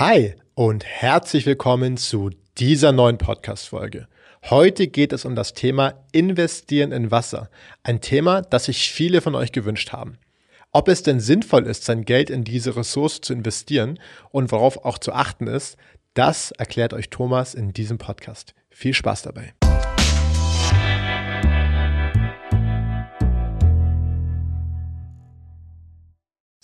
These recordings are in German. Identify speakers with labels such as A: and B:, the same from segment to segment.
A: Hi und herzlich willkommen zu dieser neuen Podcast-Folge. Heute geht es um das Thema Investieren in Wasser. Ein Thema, das sich viele von euch gewünscht haben. Ob es denn sinnvoll ist, sein Geld in diese Ressource zu investieren und worauf auch zu achten ist, das erklärt euch Thomas in diesem Podcast. Viel Spaß dabei.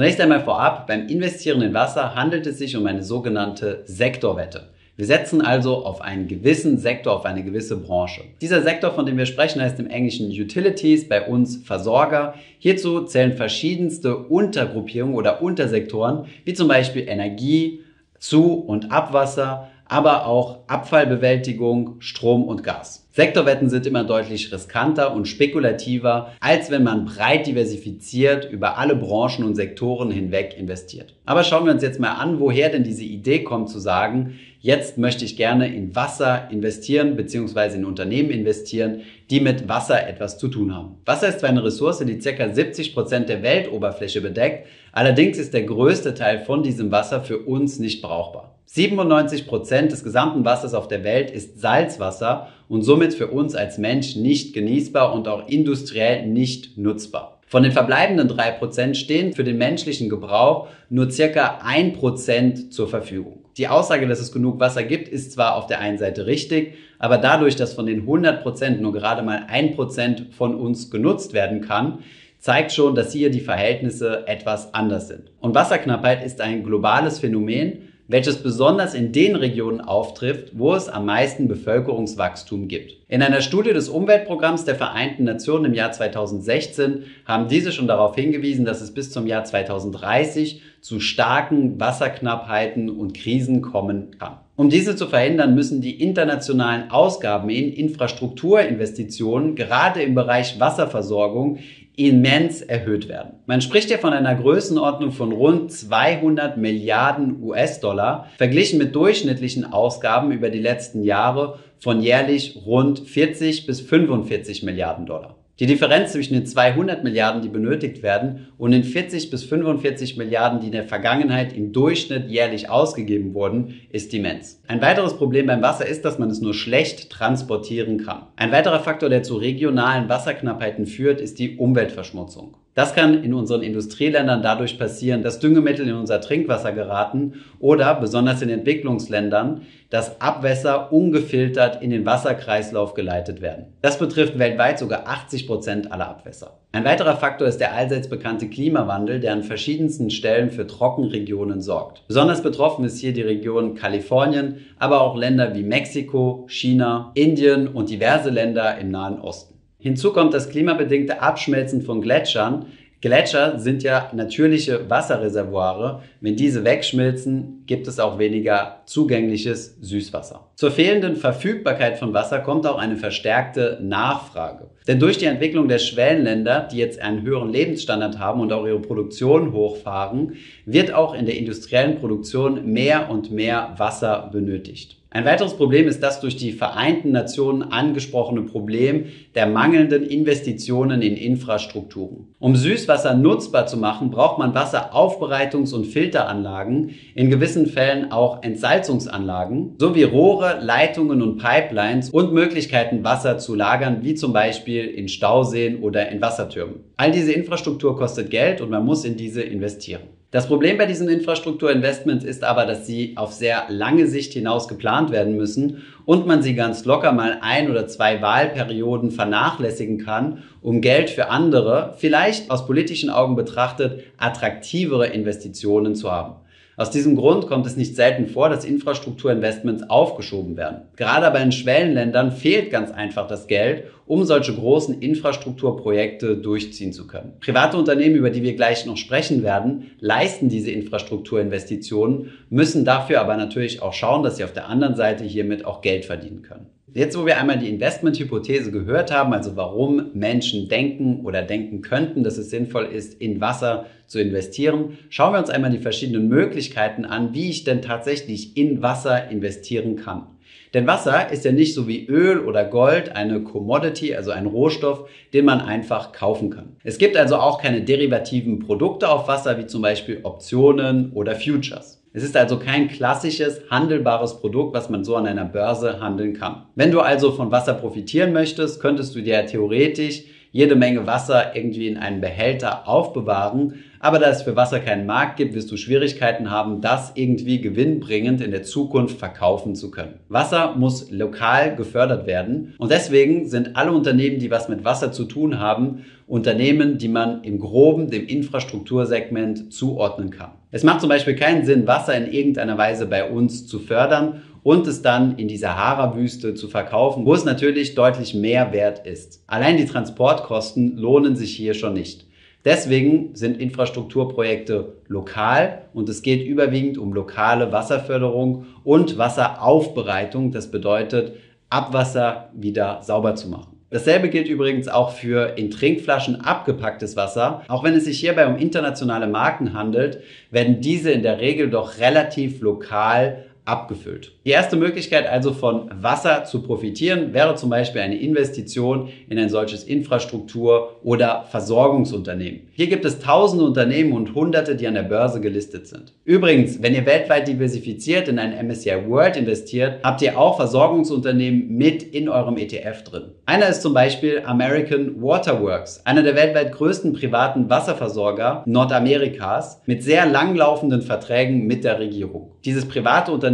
B: Zunächst einmal vorab, beim Investieren in Wasser handelt es sich um eine sogenannte Sektorwette. Wir setzen also auf einen gewissen Sektor, auf eine gewisse Branche. Dieser Sektor, von dem wir sprechen, heißt im Englischen Utilities, bei uns Versorger. Hierzu zählen verschiedenste Untergruppierungen oder Untersektoren, wie zum Beispiel Energie, Zu- und Abwasser, aber auch Abfallbewältigung, Strom und Gas. Sektorwetten sind immer deutlich riskanter und spekulativer, als wenn man breit diversifiziert über alle Branchen und Sektoren hinweg investiert. Aber schauen wir uns jetzt mal an, woher denn diese Idee kommt zu sagen, jetzt möchte ich gerne in Wasser investieren bzw. in Unternehmen investieren, die mit Wasser etwas zu tun haben. Wasser ist zwar eine Ressource, die ca. 70 Prozent der Weltoberfläche bedeckt, allerdings ist der größte Teil von diesem Wasser für uns nicht brauchbar. 97 Prozent des gesamten Wassers auf der Welt ist Salzwasser und somit für uns als Mensch nicht genießbar und auch industriell nicht nutzbar. Von den verbleibenden 3% stehen für den menschlichen Gebrauch nur circa 1% zur Verfügung. Die Aussage, dass es genug Wasser gibt, ist zwar auf der einen Seite richtig, aber dadurch, dass von den 100% nur gerade mal 1% von uns genutzt werden kann, zeigt schon, dass hier die Verhältnisse etwas anders sind. Und Wasserknappheit ist ein globales Phänomen, welches besonders in den Regionen auftrifft, wo es am meisten Bevölkerungswachstum gibt. In einer Studie des Umweltprogramms der Vereinten Nationen im Jahr 2016 haben diese schon darauf hingewiesen, dass es bis zum Jahr 2030 zu starken Wasserknappheiten und Krisen kommen kann. Um diese zu verhindern, müssen die internationalen Ausgaben in Infrastrukturinvestitionen gerade im Bereich Wasserversorgung immens erhöht werden. Man spricht hier von einer Größenordnung von rund 200 Milliarden US-Dollar, verglichen mit durchschnittlichen Ausgaben über die letzten Jahre von jährlich rund 40 bis 45 Milliarden Dollar. Die Differenz zwischen den 200 Milliarden, die benötigt werden, und den 40 bis 45 Milliarden, die in der Vergangenheit im Durchschnitt jährlich ausgegeben wurden, ist immens. Ein weiteres Problem beim Wasser ist, dass man es nur schlecht transportieren kann. Ein weiterer Faktor, der zu regionalen Wasserknappheiten führt, ist die Umweltverschmutzung. Das kann in unseren Industrieländern dadurch passieren, dass Düngemittel in unser Trinkwasser geraten oder besonders in Entwicklungsländern, dass Abwässer ungefiltert in den Wasserkreislauf geleitet werden. Das betrifft weltweit sogar 80 Prozent aller Abwässer. Ein weiterer Faktor ist der allseits bekannte Klimawandel, der an verschiedensten Stellen für Trockenregionen sorgt. Besonders betroffen ist hier die Region Kalifornien, aber auch Länder wie Mexiko, China, Indien und diverse Länder im Nahen Osten. Hinzu kommt das klimabedingte Abschmelzen von Gletschern. Gletscher sind ja natürliche Wasserreservoire. Wenn diese wegschmilzen, gibt es auch weniger zugängliches Süßwasser. Zur fehlenden Verfügbarkeit von Wasser kommt auch eine verstärkte Nachfrage. Denn durch die Entwicklung der Schwellenländer, die jetzt einen höheren Lebensstandard haben und auch ihre Produktion hochfahren, wird auch in der industriellen Produktion mehr und mehr Wasser benötigt. Ein weiteres Problem ist das durch die Vereinten Nationen angesprochene Problem der mangelnden Investitionen in Infrastrukturen. Um Süßwasser nutzbar zu machen, braucht man Wasseraufbereitungs- und Filteranlagen, in gewissen Fällen auch Entsalzungsanlagen, sowie Rohre, Leitungen und Pipelines und Möglichkeiten, Wasser zu lagern, wie zum Beispiel in Stauseen oder in Wassertürmen. All diese Infrastruktur kostet Geld und man muss in diese investieren. Das Problem bei diesen Infrastrukturinvestments ist aber, dass sie auf sehr lange Sicht hinaus geplant werden müssen und man sie ganz locker mal ein oder zwei Wahlperioden vernachlässigen kann, um Geld für andere, vielleicht aus politischen Augen betrachtet, attraktivere Investitionen zu haben. Aus diesem Grund kommt es nicht selten vor, dass Infrastrukturinvestments aufgeschoben werden. Gerade aber in Schwellenländern fehlt ganz einfach das Geld, um solche großen Infrastrukturprojekte durchziehen zu können. Private Unternehmen, über die wir gleich noch sprechen werden, leisten diese Infrastrukturinvestitionen, müssen dafür aber natürlich auch schauen, dass sie auf der anderen Seite hiermit auch Geld verdienen können. Jetzt, wo wir einmal die Investmenthypothese gehört haben, also warum Menschen denken oder denken könnten, dass es sinnvoll ist, in Wasser zu investieren, schauen wir uns einmal die verschiedenen Möglichkeiten an, wie ich denn tatsächlich in Wasser investieren kann. Denn Wasser ist ja nicht so wie Öl oder Gold eine Commodity, also ein Rohstoff, den man einfach kaufen kann. Es gibt also auch keine derivativen Produkte auf Wasser, wie zum Beispiel Optionen oder Futures. Es ist also kein klassisches handelbares Produkt, was man so an einer Börse handeln kann. Wenn du also von Wasser profitieren möchtest, könntest du dir theoretisch jede Menge Wasser irgendwie in einem Behälter aufbewahren. Aber da es für Wasser keinen Markt gibt, wirst du Schwierigkeiten haben, das irgendwie gewinnbringend in der Zukunft verkaufen zu können. Wasser muss lokal gefördert werden und deswegen sind alle Unternehmen, die was mit Wasser zu tun haben, Unternehmen, die man im groben dem Infrastruktursegment zuordnen kann. Es macht zum Beispiel keinen Sinn, Wasser in irgendeiner Weise bei uns zu fördern und es dann in die Sahara-Wüste zu verkaufen, wo es natürlich deutlich mehr wert ist. Allein die Transportkosten lohnen sich hier schon nicht. Deswegen sind Infrastrukturprojekte lokal und es geht überwiegend um lokale Wasserförderung und Wasseraufbereitung. Das bedeutet, Abwasser wieder sauber zu machen. Dasselbe gilt übrigens auch für in Trinkflaschen abgepacktes Wasser. Auch wenn es sich hierbei um internationale Marken handelt, werden diese in der Regel doch relativ lokal abgefüllt. Die erste Möglichkeit also von Wasser zu profitieren wäre zum Beispiel eine Investition in ein solches Infrastruktur- oder Versorgungsunternehmen. Hier gibt es tausende Unternehmen und hunderte, die an der Börse gelistet sind. Übrigens, wenn ihr weltweit diversifiziert in ein MSCI World investiert, habt ihr auch Versorgungsunternehmen mit in eurem ETF drin. Einer ist zum Beispiel American Waterworks, einer der weltweit größten privaten Wasserversorger Nordamerikas mit sehr langlaufenden Verträgen mit der Regierung. Dieses private Unternehmen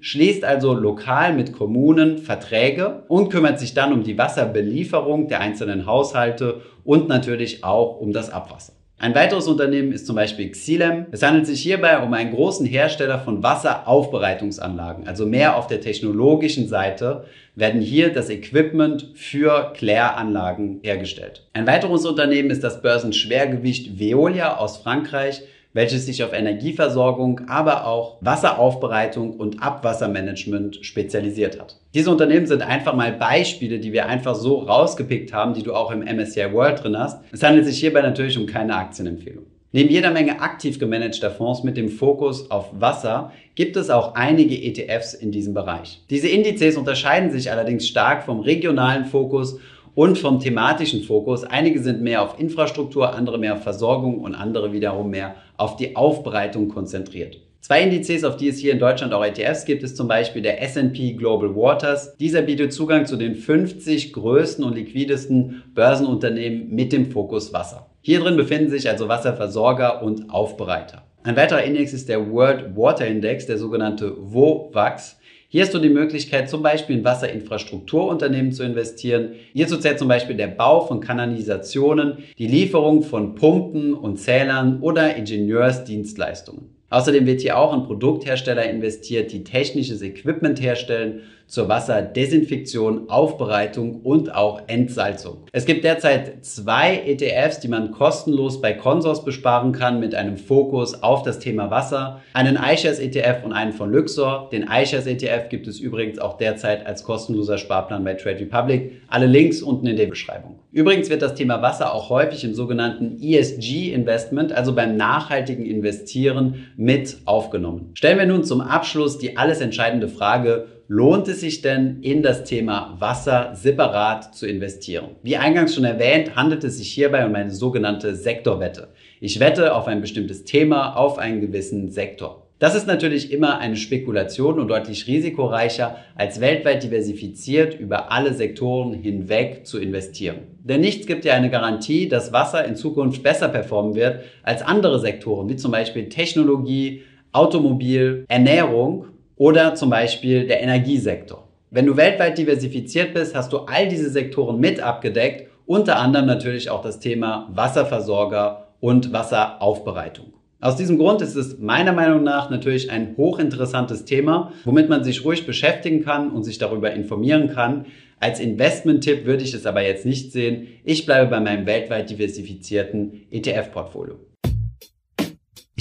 B: schließt also lokal mit Kommunen Verträge und kümmert sich dann um die Wasserbelieferung der einzelnen Haushalte und natürlich auch um das Abwasser. Ein weiteres Unternehmen ist zum Beispiel Xilem. Es handelt sich hierbei um einen großen Hersteller von Wasseraufbereitungsanlagen. Also mehr auf der technologischen Seite werden hier das Equipment für Kläranlagen hergestellt. Ein weiteres Unternehmen ist das Börsenschwergewicht Veolia aus Frankreich welches sich auf Energieversorgung, aber auch Wasseraufbereitung und Abwassermanagement spezialisiert hat. Diese Unternehmen sind einfach mal Beispiele, die wir einfach so rausgepickt haben, die du auch im MSCI World drin hast. Es handelt sich hierbei natürlich um keine Aktienempfehlung. Neben jeder Menge aktiv gemanagter Fonds mit dem Fokus auf Wasser gibt es auch einige ETFs in diesem Bereich. Diese Indizes unterscheiden sich allerdings stark vom regionalen Fokus und vom thematischen Fokus. Einige sind mehr auf Infrastruktur, andere mehr auf Versorgung und andere wiederum mehr auf die Aufbereitung konzentriert. Zwei Indizes, auf die es hier in Deutschland auch ETFs gibt, ist zum Beispiel der S&P Global Waters. Dieser bietet Zugang zu den 50 größten und liquidesten Börsenunternehmen mit dem Fokus Wasser. Hier drin befinden sich also Wasserversorger und Aufbereiter. Ein weiterer Index ist der World Water Index, der sogenannte WOWAX. Hier hast du die Möglichkeit, zum Beispiel in Wasserinfrastrukturunternehmen zu investieren. Hierzu zählt zum Beispiel der Bau von Kanalisationen, die Lieferung von Pumpen und Zählern oder Ingenieursdienstleistungen. Außerdem wird hier auch in Produkthersteller investiert, die technisches Equipment herstellen zur Wasserdesinfektion, Aufbereitung und auch Entsalzung. Es gibt derzeit zwei ETFs, die man kostenlos bei Consors besparen kann mit einem Fokus auf das Thema Wasser. Einen iShares ETF und einen von Luxor. Den iShares ETF gibt es übrigens auch derzeit als kostenloser Sparplan bei Trade Republic. Alle Links unten in der Beschreibung. Übrigens wird das Thema Wasser auch häufig im sogenannten ESG-Investment, also beim nachhaltigen Investieren, mit aufgenommen. Stellen wir nun zum Abschluss die alles entscheidende Frage, lohnt es sich denn in das Thema Wasser separat zu investieren? Wie eingangs schon erwähnt, handelt es sich hierbei um eine sogenannte Sektorwette. Ich wette auf ein bestimmtes Thema, auf einen gewissen Sektor. Das ist natürlich immer eine Spekulation und deutlich risikoreicher, als weltweit diversifiziert über alle Sektoren hinweg zu investieren. Denn nichts gibt ja eine Garantie, dass Wasser in Zukunft besser performen wird als andere Sektoren, wie zum Beispiel Technologie, Automobil, Ernährung oder zum Beispiel der Energiesektor. Wenn du weltweit diversifiziert bist, hast du all diese Sektoren mit abgedeckt, unter anderem natürlich auch das Thema Wasserversorger und Wasseraufbereitung. Aus diesem Grund ist es meiner Meinung nach natürlich ein hochinteressantes Thema, womit man sich ruhig beschäftigen kann und sich darüber informieren kann. Als Investment-Tipp würde ich es aber jetzt nicht sehen. Ich bleibe bei meinem weltweit diversifizierten ETF-Portfolio.